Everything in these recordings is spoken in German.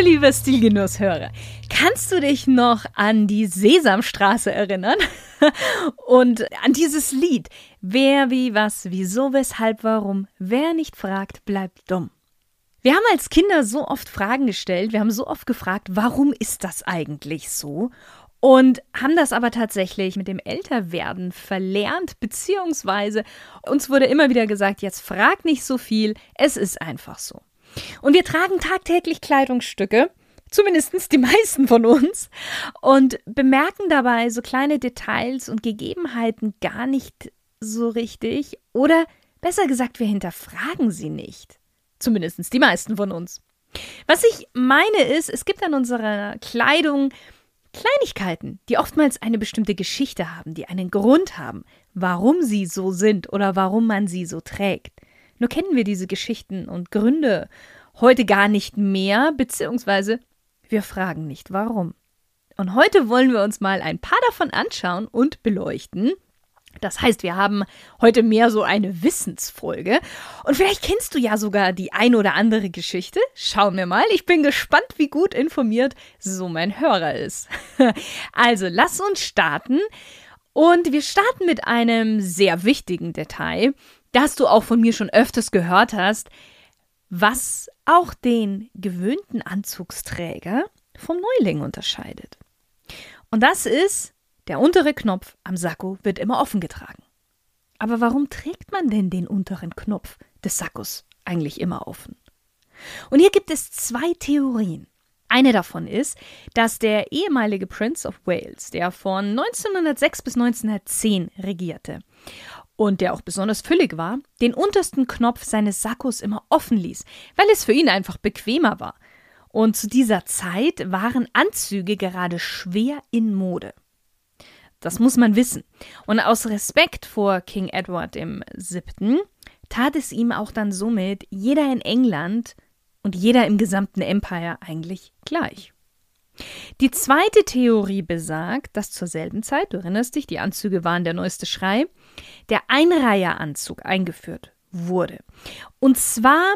Hallo, liebe Stilgenusshörer. Kannst du dich noch an die Sesamstraße erinnern? Und an dieses Lied. Wer, wie, was, wieso, weshalb, warum. Wer nicht fragt, bleibt dumm. Wir haben als Kinder so oft Fragen gestellt, wir haben so oft gefragt, warum ist das eigentlich so? Und haben das aber tatsächlich mit dem Älterwerden verlernt, beziehungsweise uns wurde immer wieder gesagt, jetzt frag nicht so viel, es ist einfach so. Und wir tragen tagtäglich Kleidungsstücke, zumindest die meisten von uns, und bemerken dabei so kleine Details und Gegebenheiten gar nicht so richtig oder besser gesagt, wir hinterfragen sie nicht. Zumindest die meisten von uns. Was ich meine ist, es gibt an unserer Kleidung Kleinigkeiten, die oftmals eine bestimmte Geschichte haben, die einen Grund haben, warum sie so sind oder warum man sie so trägt. Nur kennen wir diese Geschichten und Gründe heute gar nicht mehr, beziehungsweise wir fragen nicht warum. Und heute wollen wir uns mal ein paar davon anschauen und beleuchten. Das heißt, wir haben heute mehr so eine Wissensfolge. Und vielleicht kennst du ja sogar die ein oder andere Geschichte. Schauen wir mal. Ich bin gespannt, wie gut informiert so mein Hörer ist. Also, lass uns starten. Und wir starten mit einem sehr wichtigen Detail das du auch von mir schon öfters gehört hast, was auch den gewöhnten Anzugsträger vom Neuling unterscheidet. Und das ist, der untere Knopf am Sakko wird immer offen getragen. Aber warum trägt man denn den unteren Knopf des Sakkos eigentlich immer offen? Und hier gibt es zwei Theorien. Eine davon ist, dass der ehemalige Prince of Wales, der von 1906 bis 1910 regierte und der auch besonders füllig war, den untersten Knopf seines Sakkos immer offen ließ, weil es für ihn einfach bequemer war. Und zu dieser Zeit waren Anzüge gerade schwer in Mode. Das muss man wissen. Und aus Respekt vor King Edward VII. tat es ihm auch dann somit jeder in England und jeder im gesamten Empire eigentlich gleich. Die zweite Theorie besagt, dass zur selben Zeit, du erinnerst dich, die Anzüge waren der neueste Schrei, der Einreiheranzug eingeführt wurde. Und zwar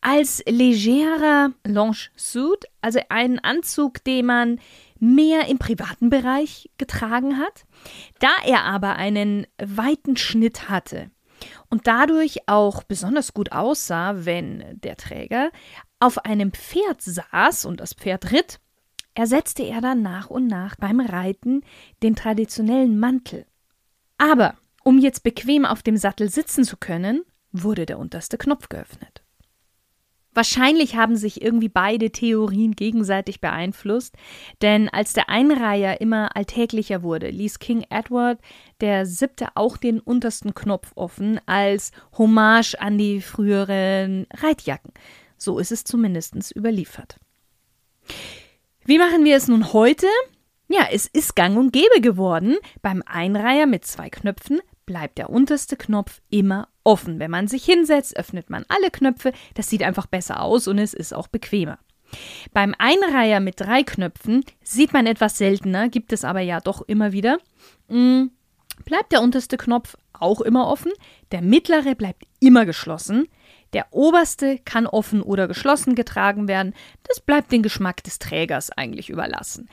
als legerer Longe Suit, also einen Anzug, den man mehr im privaten Bereich getragen hat, da er aber einen weiten Schnitt hatte und dadurch auch besonders gut aussah, wenn der Träger auf einem Pferd saß und das Pferd ritt, ersetzte er dann nach und nach beim Reiten den traditionellen Mantel. Aber um jetzt bequem auf dem Sattel sitzen zu können, wurde der unterste Knopf geöffnet. Wahrscheinlich haben sich irgendwie beide Theorien gegenseitig beeinflusst, denn als der Einreiher immer alltäglicher wurde, ließ King Edward der Siebte auch den untersten Knopf offen als Hommage an die früheren Reitjacken. So ist es zumindest überliefert. Wie machen wir es nun heute? Ja, es ist gang und gäbe geworden. Beim Einreiher mit zwei Knöpfen bleibt der unterste Knopf immer offen. Wenn man sich hinsetzt, öffnet man alle Knöpfe. Das sieht einfach besser aus und es ist auch bequemer. Beim Einreiher mit drei Knöpfen sieht man etwas seltener, gibt es aber ja doch immer wieder. Hm, bleibt der unterste Knopf auch immer offen, der mittlere bleibt immer geschlossen, der oberste kann offen oder geschlossen getragen werden. Das bleibt den Geschmack des Trägers eigentlich überlassen.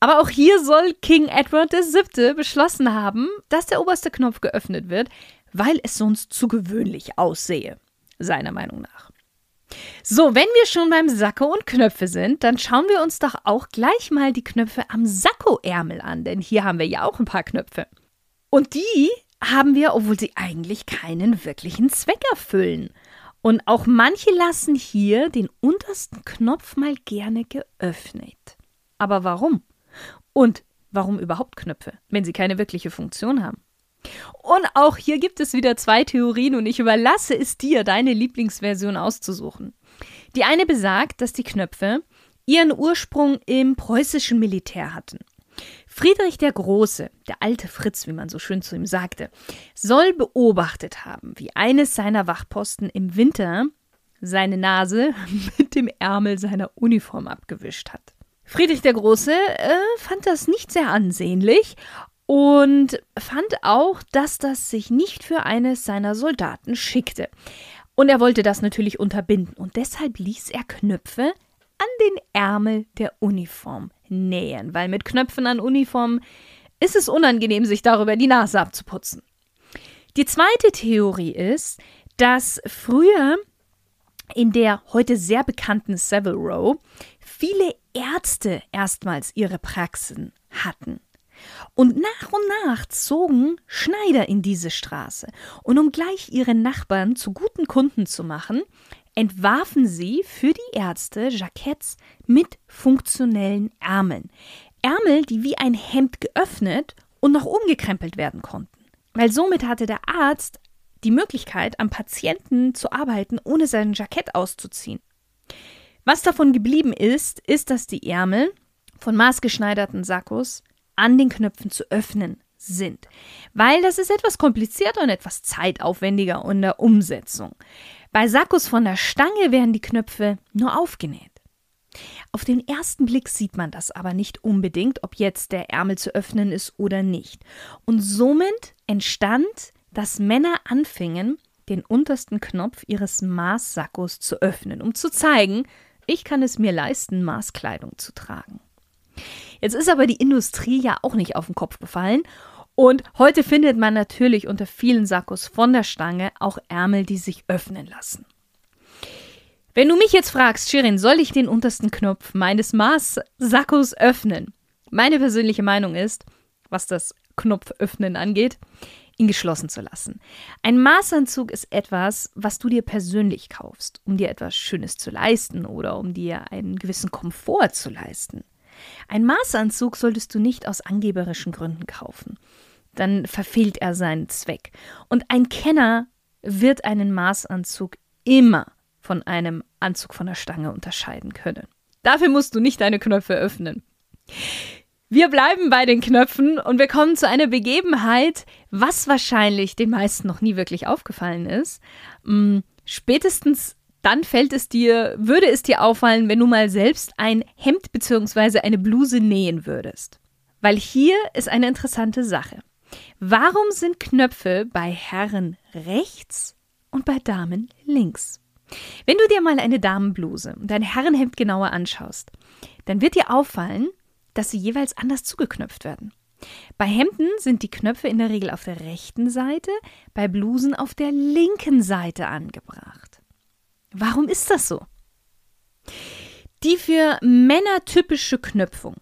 Aber auch hier soll King Edward VII. beschlossen haben, dass der oberste Knopf geöffnet wird, weil es sonst zu gewöhnlich aussehe, seiner Meinung nach. So, wenn wir schon beim Sakko und Knöpfe sind, dann schauen wir uns doch auch gleich mal die Knöpfe am Sakkoärmel an, denn hier haben wir ja auch ein paar Knöpfe. Und die haben wir, obwohl sie eigentlich keinen wirklichen Zweck erfüllen. Und auch manche lassen hier den untersten Knopf mal gerne geöffnet. Aber warum? Und warum überhaupt Knöpfe, wenn sie keine wirkliche Funktion haben? Und auch hier gibt es wieder zwei Theorien und ich überlasse es dir, deine Lieblingsversion auszusuchen. Die eine besagt, dass die Knöpfe ihren Ursprung im preußischen Militär hatten. Friedrich der Große, der alte Fritz, wie man so schön zu ihm sagte, soll beobachtet haben, wie eines seiner Wachposten im Winter seine Nase mit dem Ärmel seiner Uniform abgewischt hat. Friedrich der Große äh, fand das nicht sehr ansehnlich und fand auch, dass das sich nicht für eines seiner Soldaten schickte. Und er wollte das natürlich unterbinden und deshalb ließ er Knöpfe an den Ärmel der Uniform nähen, weil mit Knöpfen an Uniformen ist es unangenehm, sich darüber die Nase abzuputzen. Die zweite Theorie ist, dass früher in der heute sehr bekannten Savile Row viele Ärzte erstmals ihre Praxen hatten. Und nach und nach zogen Schneider in diese Straße. Und um gleich ihre Nachbarn zu guten Kunden zu machen, entwarfen sie für die Ärzte Jacketts mit funktionellen Ärmeln. Ärmel, die wie ein Hemd geöffnet und noch umgekrempelt werden konnten. Weil somit hatte der Arzt die Möglichkeit, am Patienten zu arbeiten, ohne sein Jackett auszuziehen. Was davon geblieben ist, ist, dass die Ärmel von maßgeschneiderten Sakkos an den Knöpfen zu öffnen sind. Weil das ist etwas komplizierter und etwas zeitaufwendiger in der Umsetzung. Bei Sakkos von der Stange werden die Knöpfe nur aufgenäht. Auf den ersten Blick sieht man das aber nicht unbedingt, ob jetzt der Ärmel zu öffnen ist oder nicht. Und somit entstand dass Männer anfingen, den untersten Knopf ihres Maßsackos zu öffnen, um zu zeigen, ich kann es mir leisten, Maßkleidung zu tragen. Jetzt ist aber die Industrie ja auch nicht auf den Kopf gefallen und heute findet man natürlich unter vielen Sakkos von der Stange auch Ärmel, die sich öffnen lassen. Wenn du mich jetzt fragst, Shirin, soll ich den untersten Knopf meines Maßsackos öffnen? Meine persönliche Meinung ist, was das Knopföffnen angeht, ihn geschlossen zu lassen. Ein Maßanzug ist etwas, was du dir persönlich kaufst, um dir etwas Schönes zu leisten oder um dir einen gewissen Komfort zu leisten. Ein Maßanzug solltest du nicht aus angeberischen Gründen kaufen. Dann verfehlt er seinen Zweck. Und ein Kenner wird einen Maßanzug immer von einem Anzug von der Stange unterscheiden können. Dafür musst du nicht deine Knöpfe öffnen. Wir bleiben bei den Knöpfen und wir kommen zu einer Begebenheit, was wahrscheinlich den meisten noch nie wirklich aufgefallen ist. Mm, spätestens dann fällt es dir, würde es dir auffallen, wenn du mal selbst ein Hemd bzw. eine Bluse nähen würdest. Weil hier ist eine interessante Sache. Warum sind Knöpfe bei Herren rechts und bei Damen links? Wenn du dir mal eine Damenbluse und ein Herrenhemd genauer anschaust, dann wird dir auffallen, dass sie jeweils anders zugeknöpft werden. Bei Hemden sind die Knöpfe in der Regel auf der rechten Seite, bei Blusen auf der linken Seite angebracht. Warum ist das so? Die für Männer typische Knöpfung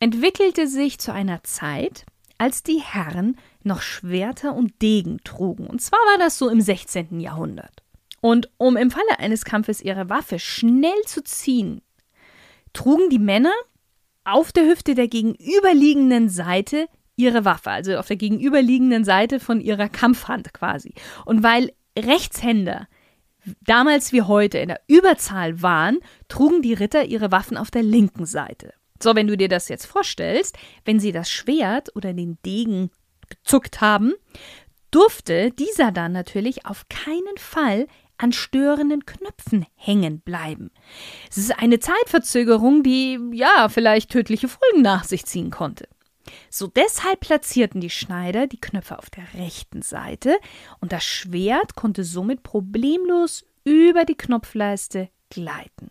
entwickelte sich zu einer Zeit, als die Herren noch Schwerter und Degen trugen. Und zwar war das so im 16. Jahrhundert. Und um im Falle eines Kampfes ihre Waffe schnell zu ziehen, trugen die Männer auf der Hüfte der gegenüberliegenden Seite ihre Waffe, also auf der gegenüberliegenden Seite von ihrer Kampfhand quasi. Und weil Rechtshänder damals wie heute in der Überzahl waren, trugen die Ritter ihre Waffen auf der linken Seite. So, wenn du dir das jetzt vorstellst, wenn sie das Schwert oder den Degen gezuckt haben, durfte dieser dann natürlich auf keinen Fall an störenden Knöpfen hängen bleiben. Es ist eine Zeitverzögerung, die ja vielleicht tödliche Folgen nach sich ziehen konnte. So deshalb platzierten die Schneider die Knöpfe auf der rechten Seite und das Schwert konnte somit problemlos über die Knopfleiste gleiten.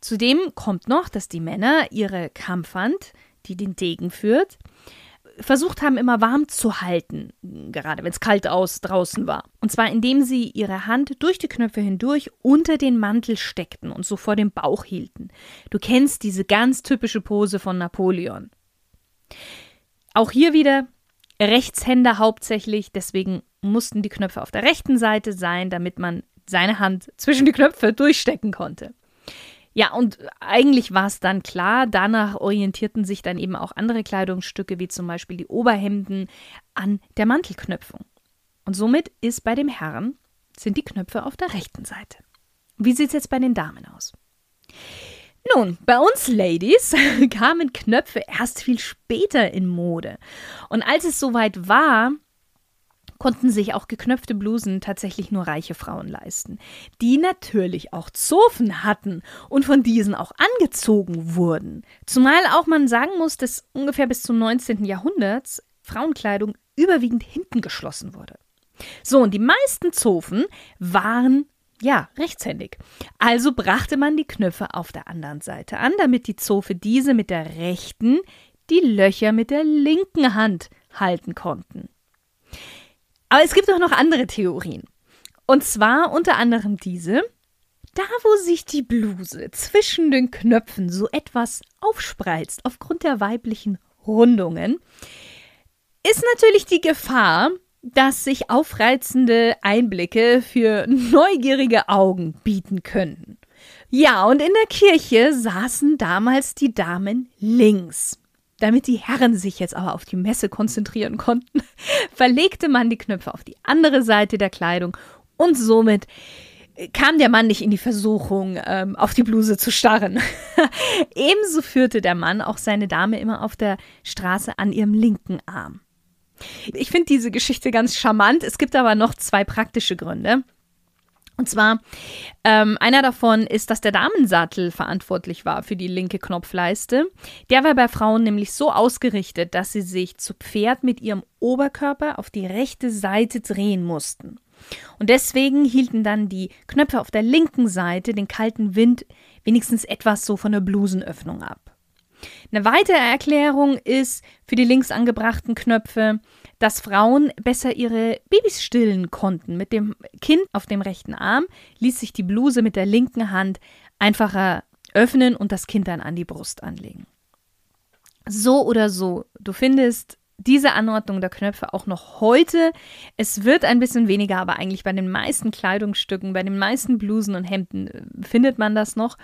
Zudem kommt noch, dass die Männer ihre Kampfhand, die den Degen führt, versucht haben, immer warm zu halten, gerade wenn es kalt aus draußen war. Und zwar indem sie ihre Hand durch die Knöpfe hindurch unter den Mantel steckten und so vor dem Bauch hielten. Du kennst diese ganz typische Pose von Napoleon. Auch hier wieder Rechtshänder hauptsächlich, deswegen mussten die Knöpfe auf der rechten Seite sein, damit man seine Hand zwischen die Knöpfe durchstecken konnte. Ja, und eigentlich war es dann klar, danach orientierten sich dann eben auch andere Kleidungsstücke, wie zum Beispiel die Oberhemden, an der Mantelknöpfung. Und somit ist bei dem Herrn, sind die Knöpfe auf der rechten Seite. Wie sieht es jetzt bei den Damen aus? Nun, bei uns Ladies kamen Knöpfe erst viel später in Mode. Und als es soweit war, konnten sich auch geknöpfte Blusen tatsächlich nur reiche Frauen leisten, die natürlich auch Zofen hatten und von diesen auch angezogen wurden. Zumal auch man sagen muss, dass ungefähr bis zum 19. Jahrhundert Frauenkleidung überwiegend hinten geschlossen wurde. So, und die meisten Zofen waren ja, rechtshändig. Also brachte man die Knöpfe auf der anderen Seite an, damit die Zofe diese mit der rechten, die Löcher mit der linken Hand halten konnten. Aber es gibt auch noch andere Theorien. Und zwar unter anderem diese, da wo sich die Bluse zwischen den Knöpfen so etwas aufspreizt aufgrund der weiblichen Rundungen, ist natürlich die Gefahr, dass sich aufreizende Einblicke für neugierige Augen bieten könnten. Ja, und in der Kirche saßen damals die Damen links. Damit die Herren sich jetzt aber auf die Messe konzentrieren konnten, verlegte man die Knöpfe auf die andere Seite der Kleidung und somit kam der Mann nicht in die Versuchung, ähm, auf die Bluse zu starren. Ebenso führte der Mann auch seine Dame immer auf der Straße an ihrem linken Arm. Ich finde diese Geschichte ganz charmant. Es gibt aber noch zwei praktische Gründe. Und zwar, ähm, einer davon ist, dass der Damensattel verantwortlich war für die linke Knopfleiste. Der war bei Frauen nämlich so ausgerichtet, dass sie sich zu Pferd mit ihrem Oberkörper auf die rechte Seite drehen mussten. Und deswegen hielten dann die Knöpfe auf der linken Seite den kalten Wind wenigstens etwas so von der Blusenöffnung ab. Eine weitere Erklärung ist für die links angebrachten Knöpfe, dass Frauen besser ihre Babys stillen konnten. Mit dem Kind auf dem rechten Arm ließ sich die Bluse mit der linken Hand einfacher öffnen und das Kind dann an die Brust anlegen. So oder so, du findest diese Anordnung der Knöpfe auch noch heute. Es wird ein bisschen weniger, aber eigentlich bei den meisten Kleidungsstücken, bei den meisten Blusen und Hemden äh, findet man das noch.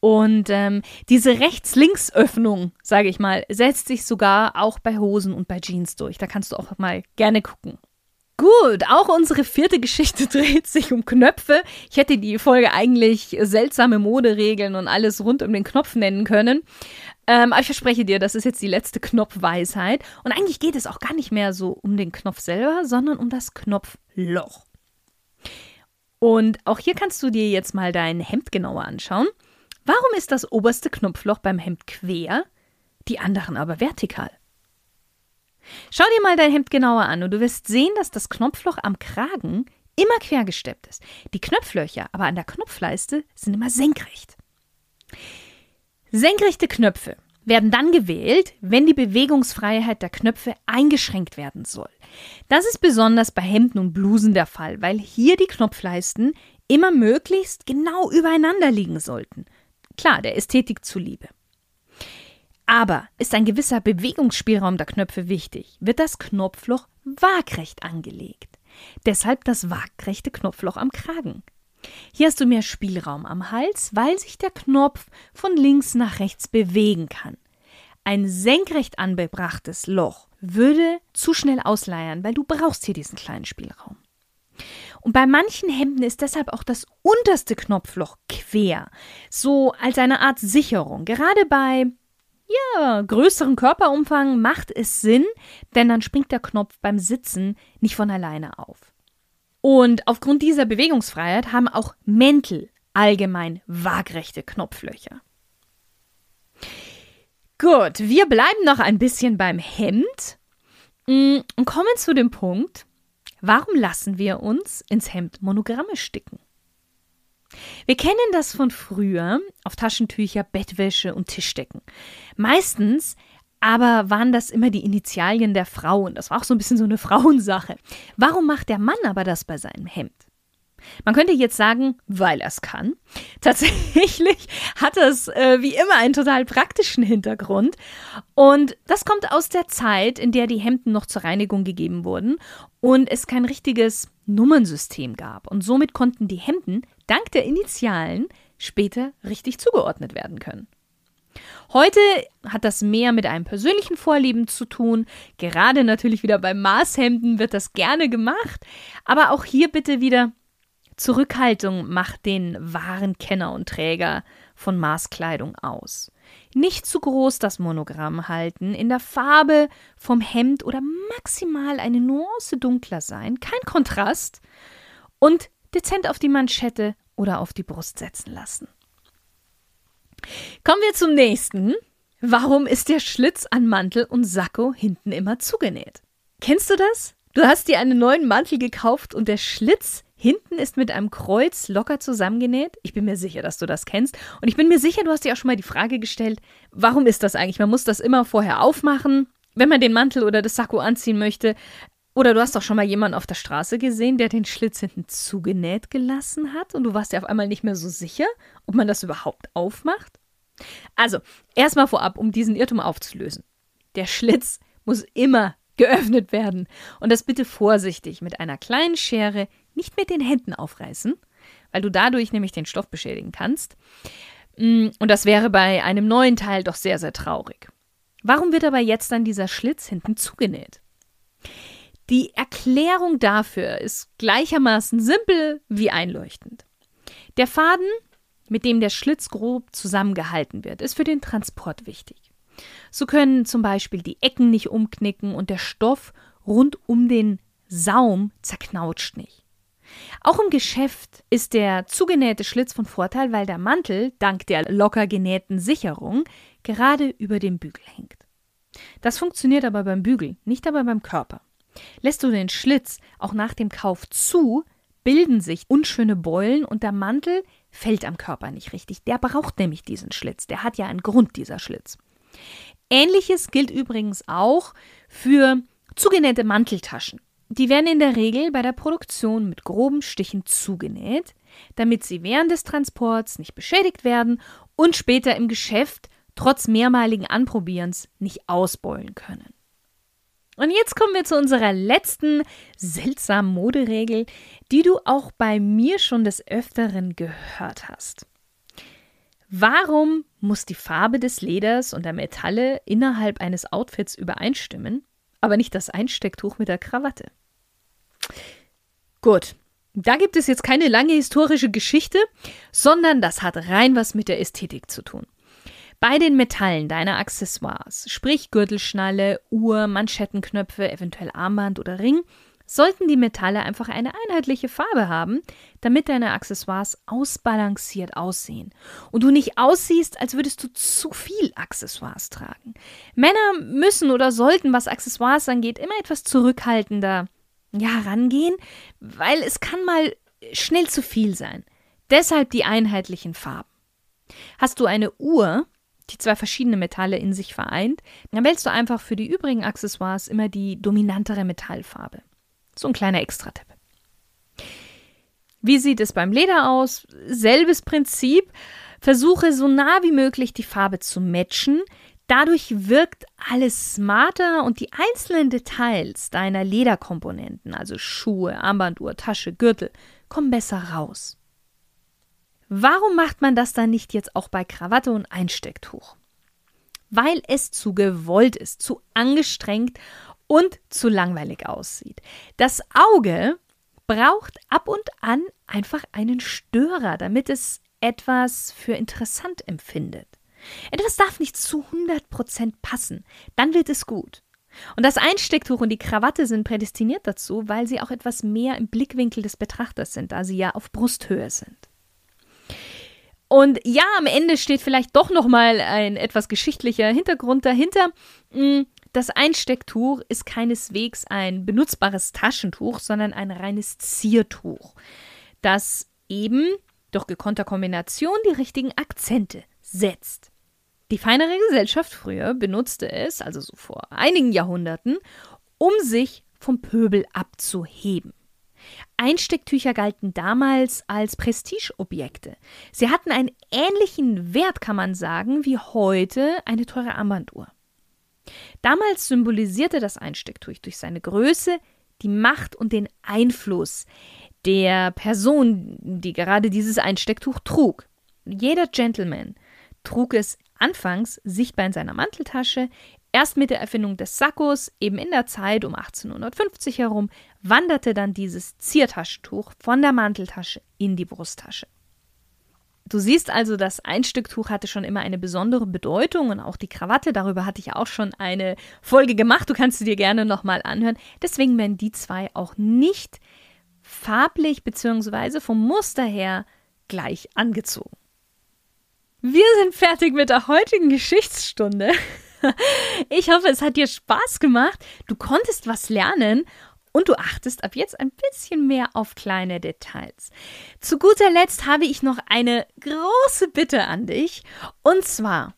Und ähm, diese Rechts-Links-Öffnung, sage ich mal, setzt sich sogar auch bei Hosen und bei Jeans durch. Da kannst du auch mal gerne gucken. Gut, auch unsere vierte Geschichte dreht sich um Knöpfe. Ich hätte die Folge eigentlich seltsame Moderegeln und alles rund um den Knopf nennen können. Ähm, aber ich verspreche dir, das ist jetzt die letzte Knopfweisheit. Und eigentlich geht es auch gar nicht mehr so um den Knopf selber, sondern um das Knopfloch. Und auch hier kannst du dir jetzt mal dein Hemd genauer anschauen. Warum ist das oberste Knopfloch beim Hemd quer, die anderen aber vertikal? Schau dir mal dein Hemd genauer an und du wirst sehen, dass das Knopfloch am Kragen immer quergesteppt ist. Die Knopflöcher aber an der Knopfleiste sind immer senkrecht. Senkrechte Knöpfe werden dann gewählt, wenn die Bewegungsfreiheit der Knöpfe eingeschränkt werden soll. Das ist besonders bei Hemden und Blusen der Fall, weil hier die Knopfleisten immer möglichst genau übereinander liegen sollten. Klar, der Ästhetik zuliebe. Aber ist ein gewisser Bewegungsspielraum der Knöpfe wichtig, wird das Knopfloch waagrecht angelegt. Deshalb das waagrechte Knopfloch am Kragen. Hier hast du mehr Spielraum am Hals, weil sich der Knopf von links nach rechts bewegen kann. Ein senkrecht angebrachtes Loch würde zu schnell ausleiern, weil du brauchst hier diesen kleinen Spielraum. Und bei manchen Hemden ist deshalb auch das unterste Knopfloch quer, so als eine Art Sicherung. Gerade bei ja, größerem Körperumfang macht es Sinn, denn dann springt der Knopf beim Sitzen nicht von alleine auf. Und aufgrund dieser Bewegungsfreiheit haben auch Mäntel allgemein waagrechte Knopflöcher. Gut, wir bleiben noch ein bisschen beim Hemd mm, und kommen zu dem Punkt, warum lassen wir uns ins Hemd Monogramme sticken? Wir kennen das von früher auf Taschentücher, Bettwäsche und Tischdecken. Meistens aber waren das immer die Initialien der Frauen. Das war auch so ein bisschen so eine Frauensache. Warum macht der Mann aber das bei seinem Hemd? Man könnte jetzt sagen, weil er es kann. Tatsächlich hat es äh, wie immer einen total praktischen Hintergrund. Und das kommt aus der Zeit, in der die Hemden noch zur Reinigung gegeben wurden und es kein richtiges Nummernsystem gab. Und somit konnten die Hemden dank der Initialen später richtig zugeordnet werden können. Heute hat das mehr mit einem persönlichen Vorlieben zu tun. Gerade natürlich wieder bei Maßhemden wird das gerne gemacht. Aber auch hier bitte wieder Zurückhaltung macht den wahren Kenner und Träger von Maßkleidung aus. Nicht zu groß das Monogramm halten, in der Farbe vom Hemd oder maximal eine Nuance dunkler sein, kein Kontrast und dezent auf die Manschette oder auf die Brust setzen lassen. Kommen wir zum nächsten. Warum ist der Schlitz an Mantel und Sakko hinten immer zugenäht? Kennst du das? Du hast dir einen neuen Mantel gekauft und der Schlitz hinten ist mit einem Kreuz locker zusammengenäht. Ich bin mir sicher, dass du das kennst. Und ich bin mir sicher, du hast dir auch schon mal die Frage gestellt, warum ist das eigentlich? Man muss das immer vorher aufmachen, wenn man den Mantel oder das Sakko anziehen möchte. Oder du hast doch schon mal jemanden auf der Straße gesehen, der den Schlitz hinten zugenäht gelassen hat und du warst dir auf einmal nicht mehr so sicher, ob man das überhaupt aufmacht. Also, erstmal vorab, um diesen Irrtum aufzulösen. Der Schlitz muss immer geöffnet werden. Und das bitte vorsichtig mit einer kleinen Schere, nicht mit den Händen aufreißen, weil du dadurch nämlich den Stoff beschädigen kannst. Mm, und das wäre bei einem neuen Teil doch sehr, sehr traurig. Warum wird aber jetzt dann dieser Schlitz hinten zugenäht? Die Erklärung dafür ist gleichermaßen simpel wie einleuchtend. Der Faden mit dem der Schlitz grob zusammengehalten wird, ist für den Transport wichtig. So können zum Beispiel die Ecken nicht umknicken und der Stoff rund um den Saum zerknautscht nicht. Auch im Geschäft ist der zugenähte Schlitz von Vorteil, weil der Mantel dank der locker genähten Sicherung gerade über dem Bügel hängt. Das funktioniert aber beim Bügel, nicht aber beim Körper. Lässt du den Schlitz auch nach dem Kauf zu, bilden sich unschöne Beulen und der Mantel fällt am Körper nicht richtig. Der braucht nämlich diesen Schlitz. Der hat ja einen Grund, dieser Schlitz. Ähnliches gilt übrigens auch für zugenähte Manteltaschen. Die werden in der Regel bei der Produktion mit groben Stichen zugenäht, damit sie während des Transports nicht beschädigt werden und später im Geschäft trotz mehrmaligen Anprobierens nicht ausbeulen können. Und jetzt kommen wir zu unserer letzten seltsamen Moderegel, die du auch bei mir schon des Öfteren gehört hast. Warum muss die Farbe des Leders und der Metalle innerhalb eines Outfits übereinstimmen, aber nicht das Einstecktuch mit der Krawatte? Gut, da gibt es jetzt keine lange historische Geschichte, sondern das hat rein was mit der Ästhetik zu tun. Bei den Metallen deiner Accessoires, sprich Gürtelschnalle, Uhr, Manschettenknöpfe, eventuell Armband oder Ring, sollten die Metalle einfach eine einheitliche Farbe haben, damit deine Accessoires ausbalanciert aussehen und du nicht aussiehst, als würdest du zu viel Accessoires tragen. Männer müssen oder sollten, was Accessoires angeht, immer etwas zurückhaltender ja, rangehen, weil es kann mal schnell zu viel sein. Deshalb die einheitlichen Farben. Hast du eine Uhr, die zwei verschiedene Metalle in sich vereint, dann wählst du einfach für die übrigen Accessoires immer die dominantere Metallfarbe. So ein kleiner Extra-Tipp. Wie sieht es beim Leder aus? Selbes Prinzip. Versuche so nah wie möglich die Farbe zu matchen. Dadurch wirkt alles smarter und die einzelnen Details deiner Lederkomponenten, also Schuhe, Armbanduhr, Tasche, Gürtel, kommen besser raus. Warum macht man das dann nicht jetzt auch bei Krawatte und Einstecktuch? Weil es zu gewollt ist, zu angestrengt und zu langweilig aussieht. Das Auge braucht ab und an einfach einen Störer, damit es etwas für interessant empfindet. Etwas darf nicht zu 100% passen, dann wird es gut. Und das Einstecktuch und die Krawatte sind prädestiniert dazu, weil sie auch etwas mehr im Blickwinkel des Betrachters sind, da sie ja auf Brusthöhe sind. Und ja, am Ende steht vielleicht doch noch mal ein etwas geschichtlicher Hintergrund dahinter. Mm, das Einstecktuch ist keineswegs ein benutzbares Taschentuch, sondern ein reines Ziertuch, das eben durch gekonnter Kombination die richtigen Akzente setzt. Die feinere Gesellschaft früher benutzte es, also so vor einigen Jahrhunderten, um sich vom Pöbel abzuheben. Einstecktücher galten damals als Prestigeobjekte. Sie hatten einen ähnlichen Wert, kann man sagen, wie heute eine teure Armbanduhr. Damals symbolisierte das Einstecktuch durch seine Größe die Macht und den Einfluss der Person, die gerade dieses Einstecktuch trug. Jeder Gentleman trug es anfangs sichtbar in seiner Manteltasche, Erst mit der Erfindung des Sakkos, eben in der Zeit um 1850 herum, wanderte dann dieses Ziertaschentuch von der Manteltasche in die Brusttasche. Du siehst also, das Einstücktuch hatte schon immer eine besondere Bedeutung und auch die Krawatte, darüber hatte ich auch schon eine Folge gemacht, du kannst sie dir gerne nochmal anhören. Deswegen werden die zwei auch nicht farblich bzw. vom Muster her gleich angezogen. Wir sind fertig mit der heutigen Geschichtsstunde. Ich hoffe, es hat dir Spaß gemacht. Du konntest was lernen und du achtest ab jetzt ein bisschen mehr auf kleine Details. Zu guter Letzt habe ich noch eine große Bitte an dich. Und zwar,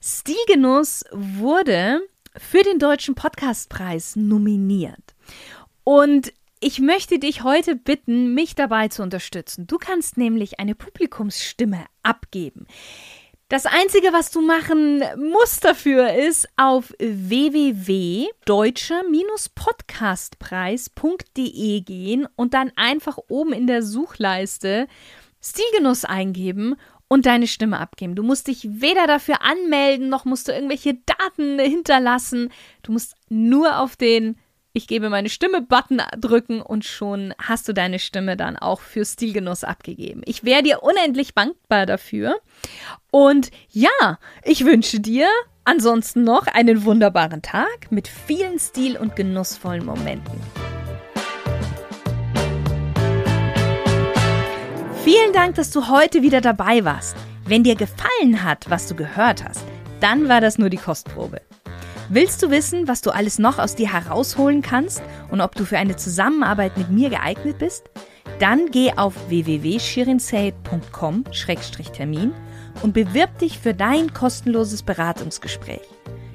Stilgenuss wurde für den Deutschen Podcastpreis nominiert. Und ich möchte dich heute bitten, mich dabei zu unterstützen. Du kannst nämlich eine Publikumsstimme abgeben. Das Einzige, was du machen musst dafür, ist auf www.deutscher-podcastpreis.de gehen und dann einfach oben in der Suchleiste Stilgenuss eingeben und deine Stimme abgeben. Du musst dich weder dafür anmelden, noch musst du irgendwelche Daten hinterlassen. Du musst nur auf den ich gebe meine Stimme-Button drücken und schon hast du deine Stimme dann auch für Stilgenuss abgegeben. Ich wäre dir unendlich dankbar dafür. Und ja, ich wünsche dir ansonsten noch einen wunderbaren Tag mit vielen stil- und genussvollen Momenten. Vielen Dank, dass du heute wieder dabei warst. Wenn dir gefallen hat, was du gehört hast, dann war das nur die Kostprobe. Willst du wissen, was du alles noch aus dir herausholen kannst und ob du für eine Zusammenarbeit mit mir geeignet bist? Dann geh auf www.shirinsay.com-termin und bewirb dich für dein kostenloses Beratungsgespräch.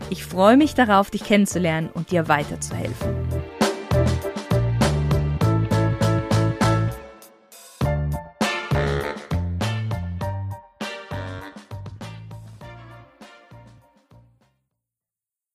Ich freue mich darauf, dich kennenzulernen und dir weiterzuhelfen.